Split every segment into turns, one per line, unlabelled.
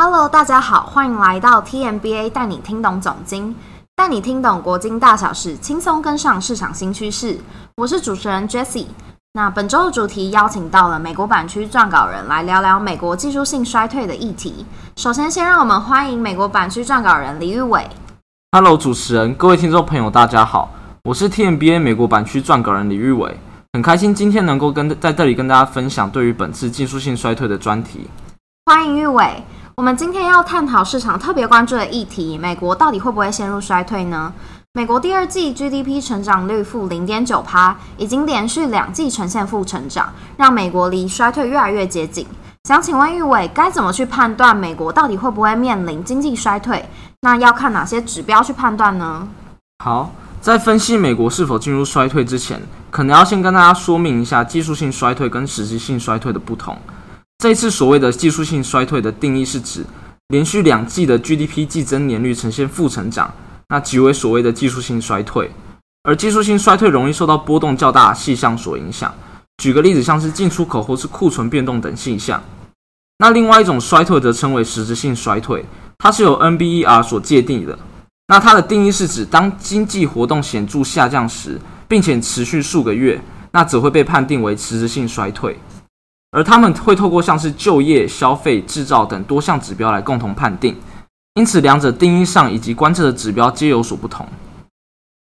Hello，大家好，欢迎来到 TMBA 带你听懂总经，带你听懂国经大小事，轻松跟上市场新趋势。我是主持人 Jessie。那本周的主题邀请到了美国版区撰稿人来聊聊美国技术性衰退的议题。首先，先让我们欢迎美国版区撰稿人李玉伟。
Hello，主持人，各位听众朋友，大家好，我是 TMBA 美国版区撰稿人李玉伟，很开心今天能够跟在这里跟大家分享对于本次技术性衰退的专题。
欢迎玉伟。我们今天要探讨市场特别关注的议题：美国到底会不会陷入衰退呢？美国第二季 GDP 成长率负零点九趴，已经连续两季呈现负成长，让美国离衰退越来越接近。想请问玉伟，该怎么去判断美国到底会不会面临经济衰退？那要看哪些指标去判断呢？
好，在分析美国是否进入衰退之前，可能要先跟大家说明一下技术性衰退跟实际性衰退的不同。这一次所谓的技术性衰退的定义是指连续两季的 GDP 季增年率呈现负成长，那即为所谓的技术性衰退。而技术性衰退容易受到波动较大的细项所影响，举个例子，像是进出口或是库存变动等现象。那另外一种衰退则称为实质性衰退，它是由 NBER 所界定的。那它的定义是指当经济活动显著下降时，并且持续数个月，那则会被判定为实质性衰退。而他们会透过像是就业、消费、制造等多项指标来共同判定，因此两者定义上以及观测的指标皆有所不同。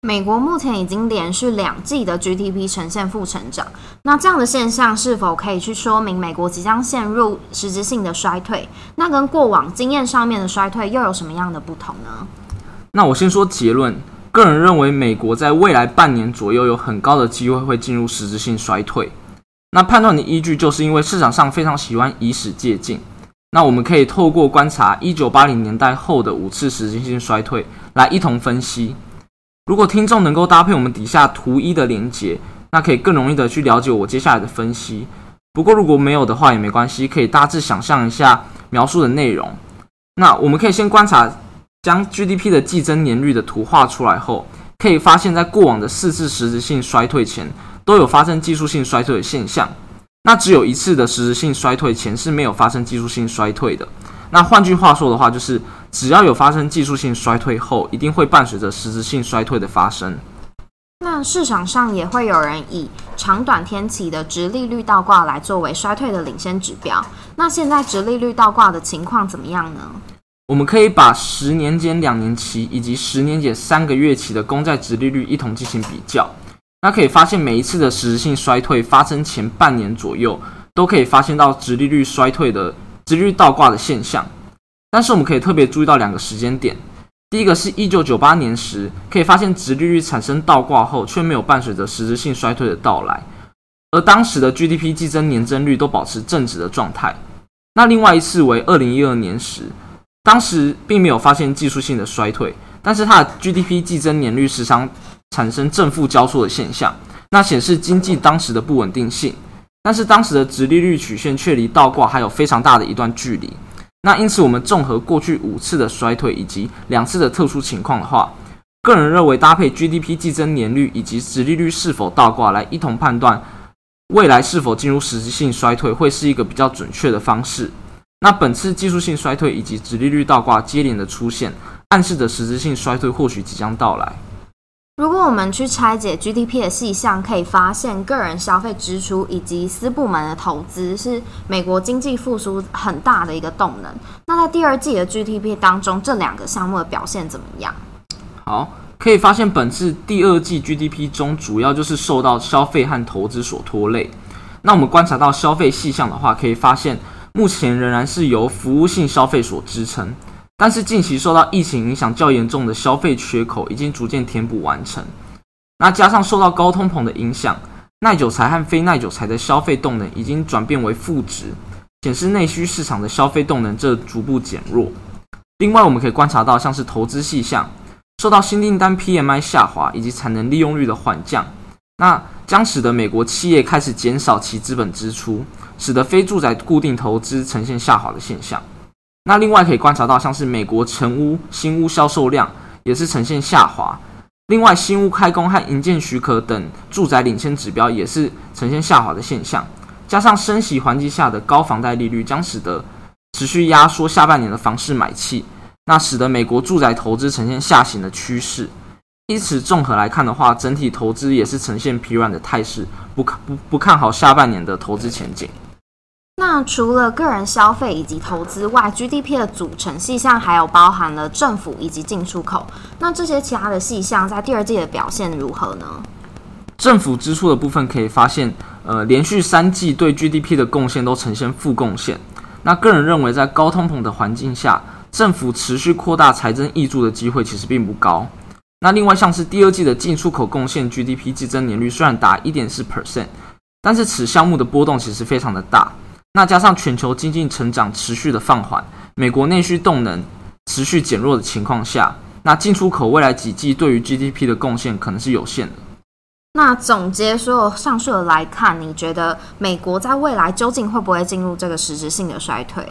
美国目前已经连续两季的 GDP 呈现负成长，那这样的现象是否可以去说明美国即将陷入实质性的衰退？那跟过往经验上面的衰退又有什么样的不同呢？
那我先说结论，个人认为美国在未来半年左右有很高的机会会进入实质性衰退。那判断的依据就是因为市场上非常喜欢以史借镜。那我们可以透过观察一九八零年代后的五次实质性衰退来一同分析。如果听众能够搭配我们底下图一的连接，那可以更容易的去了解我接下来的分析。不过如果没有的话也没关系，可以大致想象一下描述的内容。那我们可以先观察将 GDP 的季增年率的图画出来后，可以发现，在过往的四次实质性衰退前。都有发生技术性衰退的现象，那只有一次的实质性衰退前是没有发生技术性衰退的。那换句话说的话，就是只要有发生技术性衰退后，一定会伴随着实质性衰退的发生。
那市场上也会有人以长短天期的直利率倒挂来作为衰退的领先指标。那现在直利率倒挂的情况怎么样呢？
我们可以把十年间两年期以及十年减三个月期的公债直利率一同进行比较。那可以发现，每一次的实质性衰退发生前半年左右，都可以发现到直利率衰退的直利率倒挂的现象。但是我们可以特别注意到两个时间点，第一个是一九九八年时，可以发现直利率产生倒挂后，却没有伴随着实质性衰退的到来，而当时的 GDP 季增年增率都保持正值的状态。那另外一次为二零一二年时，当时并没有发现技术性的衰退，但是它的 GDP 季增年率时常。产生正负交错的现象，那显示经济当时的不稳定性。但是当时的直利率曲线却离倒挂还有非常大的一段距离。那因此，我们综合过去五次的衰退以及两次的特殊情况的话，个人认为搭配 GDP 季增年率以及直利率是否倒挂来一同判断未来是否进入实质性衰退，会是一个比较准确的方式。那本次技术性衰退以及直利率倒挂接连的出现，暗示着实质性衰退或许即将到来。
如果我们去拆解 GDP 的细项，可以发现个人消费支出以及私部门的投资是美国经济复苏很大的一个动能。那在第二季的 GDP 当中，这两个项目的表现怎么样？
好，可以发现本次第二季 GDP 中主要就是受到消费和投资所拖累。那我们观察到消费细项的话，可以发现目前仍然是由服务性消费所支撑。但是近期受到疫情影响较严重的消费缺口已经逐渐填补完成，那加上受到高通膨的影响，耐久材和非耐久材的消费动能已经转变为负值，显示内需市场的消费动能正逐步减弱。另外，我们可以观察到，像是投资细项，受到新订单 PMI 下滑以及产能利用率的缓降，那将使得美国企业开始减少其资本支出，使得非住宅固定投资呈现下滑的现象。那另外可以观察到，像是美国成屋新屋销售量也是呈现下滑，另外新屋开工和营建许可等住宅领先指标也是呈现下滑的现象，加上升息环境下的高房贷利率，将使得持续压缩下半年的房市买气，那使得美国住宅投资呈现下行的趋势。因此，综合来看的话，整体投资也是呈现疲软的态势，不看不不看好下半年的投资前景。
那除了个人消费以及投资外，GDP 的组成细项还有包含了政府以及进出口。那这些其他的细项在第二季的表现如何呢？
政府支出的部分可以发现，呃，连续三季对 GDP 的贡献都呈现负贡献。那个人认为，在高通膨的环境下，政府持续扩大财政益助的机会其实并不高。那另外像是第二季的进出口贡献 GDP 季增年率虽然达一点四 percent，但是此项目的波动其实非常的大。那加上全球经济成长持续的放缓，美国内需动能持续减弱的情况下，那进出口未来几季对于 GDP 的贡献可能是有限的。
那总结所有上述的来看，你觉得美国在未来究竟会不会进入这个实质性的衰退？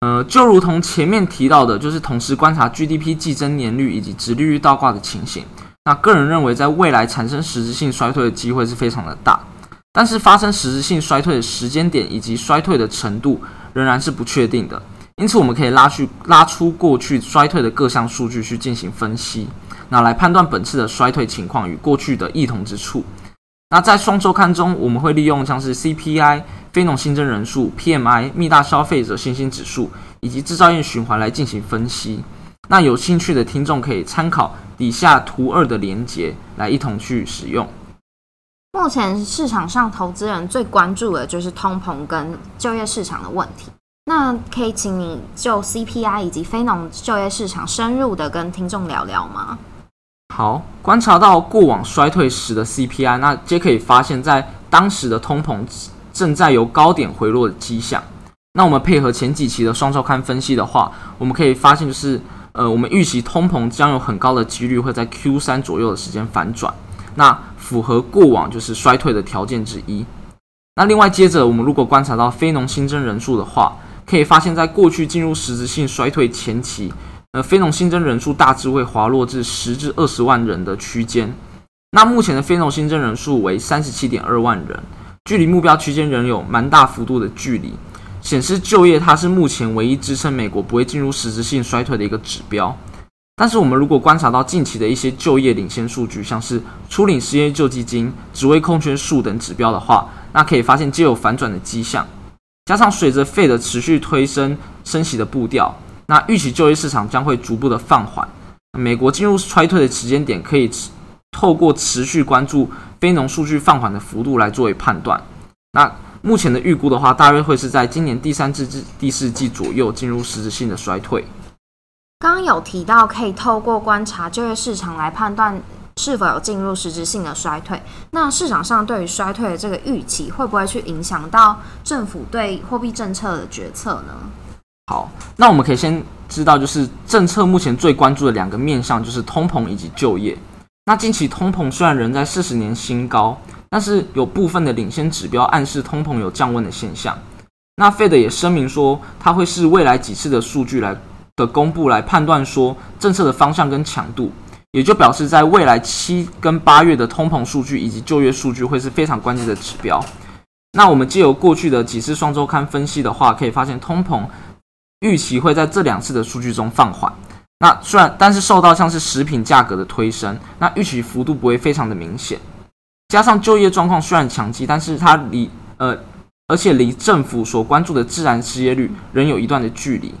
呃，就如同前面提到的，就是同时观察 GDP 季增年率以及直利率倒挂的情形。那个人认为，在未来产生实质性衰退的机会是非常的大。但是发生实质性衰退的时间点以及衰退的程度仍然是不确定的，因此我们可以拉去拉出过去衰退的各项数据去进行分析，那来判断本次的衰退情况与过去的异同之处。那在双周刊中，我们会利用像是 CPI、非农新增人数、PMI、密大消费者信心指数以及制造业循环来进行分析。那有兴趣的听众可以参考底下图二的连接来一同去使用。
目前市场上投资人最关注的就是通膨跟就业市场的问题。那可以请你就 CPI 以及非农就业市场深入的跟听众聊聊吗？
好，观察到过往衰退时的 CPI，那皆可以发现，在当时的通膨正在由高点回落的迹象。那我们配合前几期的双周刊分析的话，我们可以发现，就是呃，我们预期通膨将有很高的几率会在 Q 三左右的时间反转。那符合过往就是衰退的条件之一。那另外接着，我们如果观察到非农新增人数的话，可以发现，在过去进入实质性衰退前期，呃，非农新增人数大致会滑落至十至二十万人的区间。那目前的非农新增人数为三十七点二万人，距离目标区间仍有蛮大幅度的距离，显示就业它是目前唯一支撑美国不会进入实质性衰退的一个指标。但是我们如果观察到近期的一些就业领先数据，像是初领失业救济金、职位空缺数等指标的话，那可以发现皆有反转的迹象。加上随着费的持续推升升息的步调，那预期就业市场将会逐步的放缓。美国进入衰退的时间点，可以透过持续关注非农数据放缓的幅度来作为判断。那目前的预估的话，大约会是在今年第三季至第四季左右进入实质性的衰退。
刚刚有提到，可以透过观察就业市场来判断是否有进入实质性的衰退。那市场上对于衰退的这个预期，会不会去影响到政府对货币政策的决策呢？
好，那我们可以先知道，就是政策目前最关注的两个面向，就是通膨以及就业。那近期通膨虽然仍在四十年新高，但是有部分的领先指标暗示通膨有降温的现象。那 Fed 也声明说，它会视未来几次的数据来。的公布来判断说政策的方向跟强度，也就表示在未来七跟八月的通膨数据以及就业数据会是非常关键的指标。那我们借由过去的几次双周刊分析的话，可以发现通膨预期会在这两次的数据中放缓。那虽然但是受到像是食品价格的推升，那预期幅度不会非常的明显。加上就业状况虽然强劲，但是它离呃而且离政府所关注的自然失业率仍有一段的距离。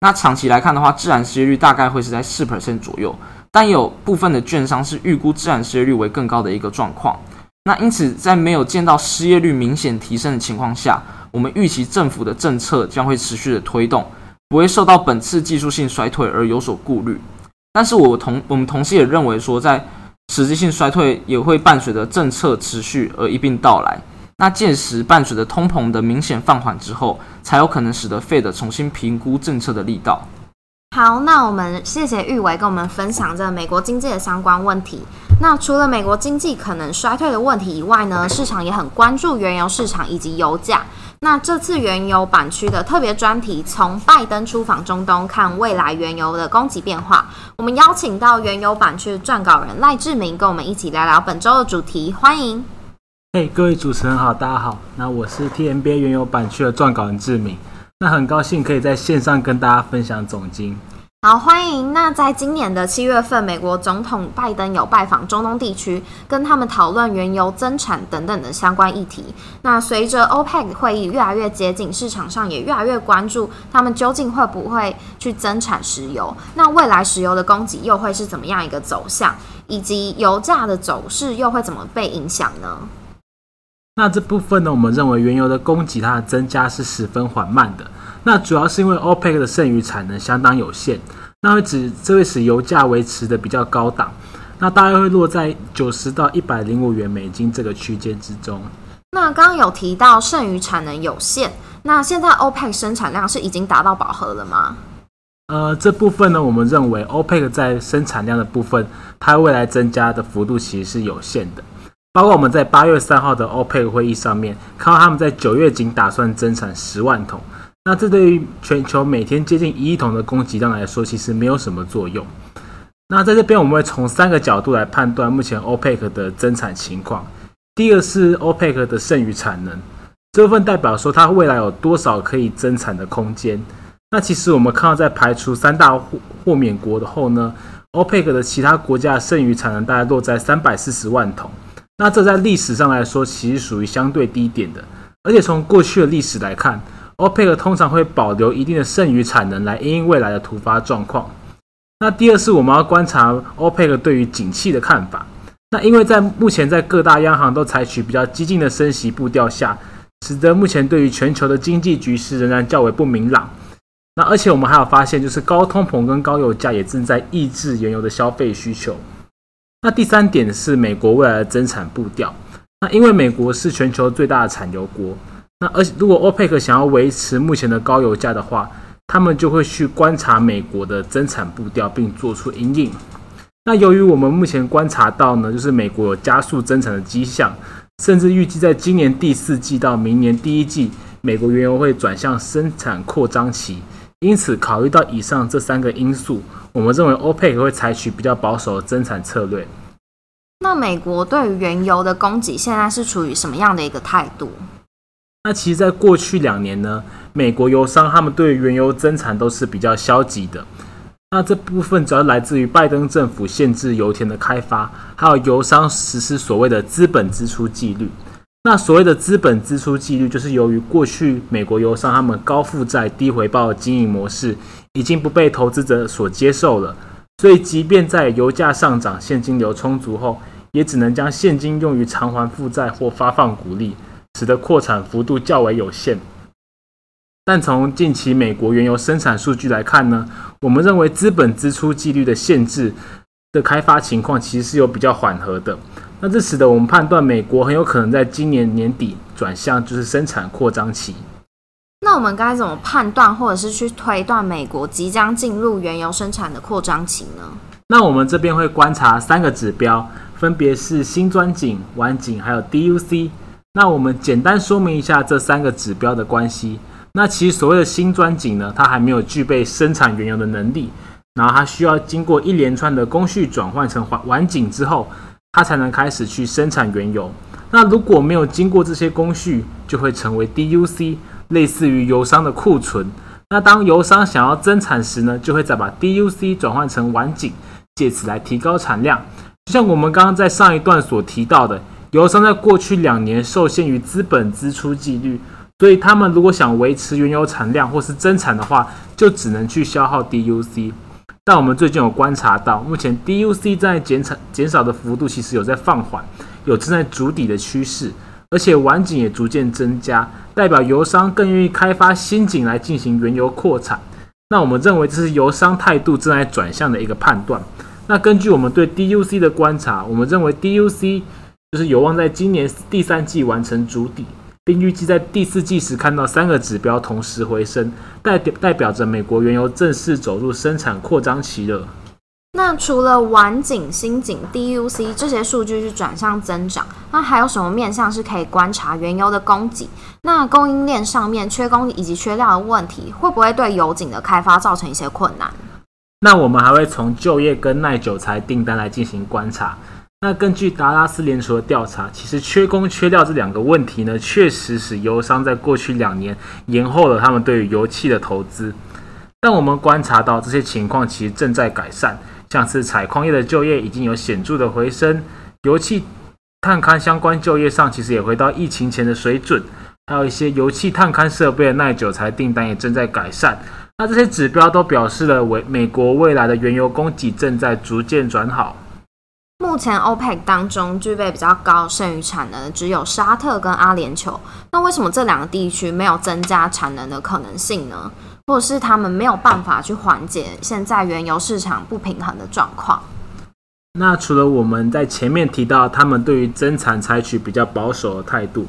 那长期来看的话，自然失业率大概会是在四 percent 左右，但有部分的券商是预估自然失业率为更高的一个状况。那因此，在没有见到失业率明显提升的情况下，我们预期政府的政策将会持续的推动，不会受到本次技术性衰退而有所顾虑。但是我同我们同时也认为说，在实际性衰退也会伴随着政策持续而一并到来。那届时伴随着通膨的明显放缓之后，才有可能使得 Fed 重新评估政策的力道。
好，那我们谢谢玉伟跟我们分享这美国经济的相关问题。那除了美国经济可能衰退的问题以外呢，市场也很关注原油市场以及油价。那这次原油版区的特别专题，从拜登出访中东看未来原油的供给变化，我们邀请到原油版区撰稿人赖志明跟我们一起聊聊本周的主题，欢迎。
嘿，各位主持人好，大家好。那我是 T M B A 原油版区的撰稿人志明。那很高兴可以在线上跟大家分享总经。
好，欢迎。那在今年的七月份，美国总统拜登有拜访中东地区，跟他们讨论原油增产等等的相关议题。那随着 OPEC 会议越来越接近，市场上也越来越关注他们究竟会不会去增产石油。那未来石油的供给又会是怎么样一个走向，以及油价的走势又会怎么被影响呢？
那这部分呢，我们认为原油的供给它的增加是十分缓慢的。那主要是因为 OPEC 的剩余产能相当有限，那会指这会使油价维持的比较高档，那大概会落在九十到一百零五元美金这个区间之中。
那刚刚有提到剩余产能有限，那现在 OPEC 生产量是已经达到饱和了吗？
呃，这部分呢，我们认为 OPEC 在生产量的部分，它未来增加的幅度其实是有限的。包括我们在八月三号的 OPEC 会议上面，看到他们在九月仅打算增产十万桶。那这对于全球每天接近一亿桶的供给量来说，其实没有什么作用。那在这边，我们会从三个角度来判断目前 OPEC 的增产情况。第一个是 OPEC 的剩余产能，这部分代表说它未来有多少可以增产的空间。那其实我们看到，在排除三大豁豁免国的后呢，OPEC 的其他国家剩余产能大概落在三百四十万桶。那这在历史上来说，其实属于相对低点的。而且从过去的历史来看，OPEC 通常会保留一定的剩余产能来因应未来的突发状况。那第二是我们要观察 OPEC 对于景气的看法。那因为在目前在各大央行都采取比较激进的升息步调下，使得目前对于全球的经济局势仍然较为不明朗。那而且我们还有发现，就是高通膨跟高油价也正在抑制原油的消费需求。那第三点是美国未来的增产步调。那因为美国是全球最大的产油国。那而且，如果 OPEC 想要维持目前的高油价的话，他们就会去观察美国的增产步调，并做出应应。那由于我们目前观察到呢，就是美国有加速增产的迹象，甚至预计在今年第四季到明年第一季，美国原油会转向生产扩张期。因此，考虑到以上这三个因素，我们认为 OPEC 会采取比较保守的增产策略。
那美国对于原油的供给现在是处于什么样的一个态度？
那其实，在过去两年呢，美国油商他们对原油增产都是比较消极的。那这部分主要来自于拜登政府限制油田的开发，还有油商实施所谓的资本支出纪律。那所谓的资本支出纪律，就是由于过去美国油商他们高负债、低回报的经营模式已经不被投资者所接受了，所以即便在油价上涨、现金流充足后，也只能将现金用于偿还负债或发放股利。使得扩产幅度较为有限，但从近期美国原油生产数据来看呢，我们认为资本支出纪律的限制的开发情况其实是有比较缓和的。那这使得我们判断美国很有可能在今年年底转向就是生产扩张期。
那我们该怎么判断或者是去推断美国即将进入原油生产的扩张期呢？
那我们这边会观察三个指标，分别是新钻井、晚井还有 DUC。那我们简单说明一下这三个指标的关系。那其实所谓的新钻井呢，它还没有具备生产原油的能力，然后它需要经过一连串的工序转换成晚晚井之后，它才能开始去生产原油。那如果没有经过这些工序，就会成为 DUC，类似于油商的库存。那当油商想要增产时呢，就会再把 DUC 转换成晚井，借此来提高产量。就像我们刚刚在上一段所提到的。油商在过去两年受限于资本支出纪律，所以他们如果想维持原油产量或是增产的话，就只能去消耗 DUC。但我们最近有观察到，目前 DUC 在减产减少的幅度其实有在放缓，有正在筑底的趋势，而且晚景也逐渐增加，代表油商更愿意开发新井来进行原油扩产。那我们认为这是油商态度正在转向的一个判断。那根据我们对 DUC 的观察，我们认为 DUC。就是有望在今年第三季完成筑底，并预计在第四季时看到三个指标同时回升，代表代表着美国原油正式走入生产扩张期了。
那除了晚景、新景、DUC 这些数据是转向增长，那还有什么面向是可以观察原油的供给？那供应链上面缺工以及缺料的问题，会不会对油井的开发造成一些困难？
那我们还会从就业跟耐久材订单来进行观察。那根据达拉斯联储的调查，其实缺工缺料这两个问题呢，确实使油商在过去两年延后了他们对于油气的投资。但我们观察到这些情况其实正在改善，像是采矿业的就业已经有显著的回升，油气探勘相关就业上其实也回到疫情前的水准，还有一些油气探勘设备的耐久材订单也正在改善。那这些指标都表示了为美国未来的原油供给正在逐渐转好。
目前 OPEC 当中具备比较高剩余产能的只有沙特跟阿联酋，那为什么这两个地区没有增加产能的可能性呢？或者是他们没有办法去缓解现在原油市场不平衡的状况？
那除了我们在前面提到他们对于增产采取比较保守的态度，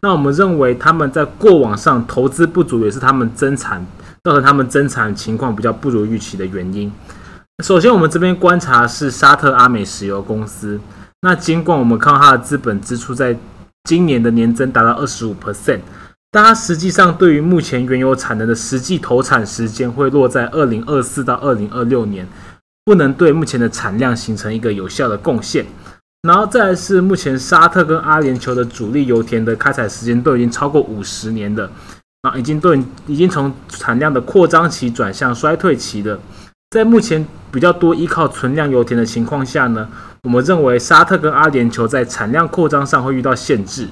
那我们认为他们在过往上投资不足，也是他们增产造成他们增产情况比较不如预期的原因。首先，我们这边观察是沙特阿美石油公司。那尽管我们看到它的资本支出在今年的年增达到二十五 percent，但它实际上对于目前原油产能的实际投产时间会落在二零二四到二零二六年，不能对目前的产量形成一个有效的贡献。然后再来是目前沙特跟阿联酋的主力油田的开采时间都已经超过五十年了，啊，已经对已经从产量的扩张期转向衰退期了。在目前比较多依靠存量油田的情况下呢，我们认为沙特跟阿联酋在产量扩张上会遇到限制。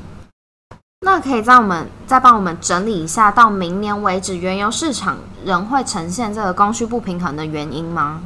那可以让我们再帮我们整理一下，到明年为止，原油市场仍会呈现这个供需不平衡的原因吗？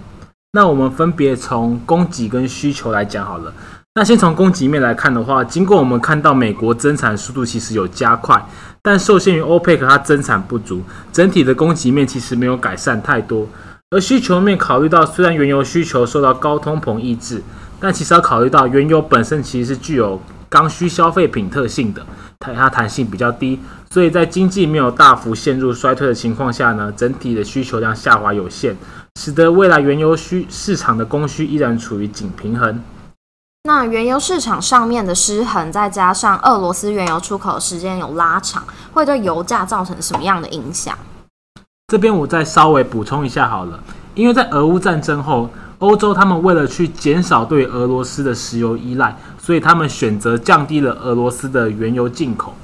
那我们分别从供给跟需求来讲好了。那先从供给面来看的话，经过我们看到美国增产速度其实有加快，但受限于欧佩克它增产不足，整体的供给面其实没有改善太多。而需求面考虑到，虽然原油需求受到高通膨抑制，但其实要考虑到原油本身其实是具有刚需消费品特性的，它它弹性比较低，所以在经济没有大幅陷入衰退的情况下呢，整体的需求量下滑有限，使得未来原油需市场的供需依然处于紧平衡。
那原油市场上面的失衡，再加上俄罗斯原油出口时间有拉长，会对油价造成什么样的影响？
这边我再稍微补充一下好了，因为在俄乌战争后，欧洲他们为了去减少对俄罗斯的石油依赖，所以他们选择降低了俄罗斯的原油进口。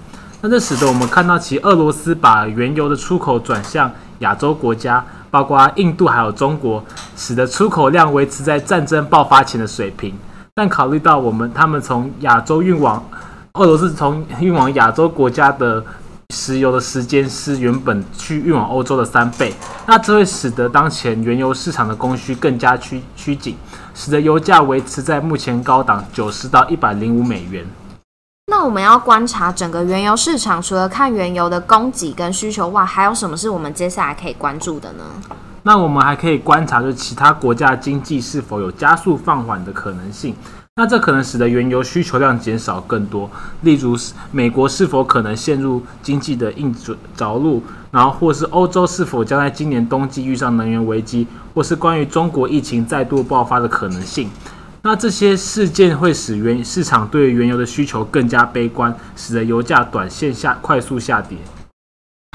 那这使得我们看到，其俄罗斯把原油的出口转向亚洲国家，包括印度还有中国，使得出口量维持在战争爆发前的水平。但考虑到我们他们从亚洲运往俄罗斯，从运往亚洲国家的。石油的时间是原本去运往欧洲的三倍，那这会使得当前原油市场的供需更加趋趋紧，使得油价维持在目前高档九十到一百零五美元。
那我们要观察整个原油市场，除了看原油的供给跟需求外，还有什么是我们接下来可以关注的呢？
那我们还可以观察，就其他国家经济是否有加速放缓的可能性。那这可能使得原油需求量减少更多，例如美国是否可能陷入经济的硬着陆，然后或是欧洲是否将在今年冬季遇上能源危机，或是关于中国疫情再度爆发的可能性。那这些事件会使原市场对原油的需求更加悲观，使得油价短线下快速下跌。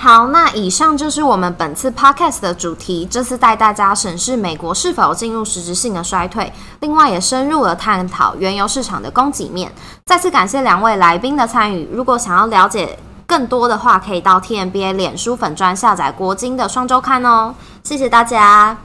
好，那以上就是我们本次 podcast 的主题。这次带大家审视美国是否进入实质性的衰退，另外也深入了探讨原油市场的供给面。再次感谢两位来宾的参与。如果想要了解更多的话，可以到 TMBA 脸书粉专下载国金的双周刊哦。谢谢大家。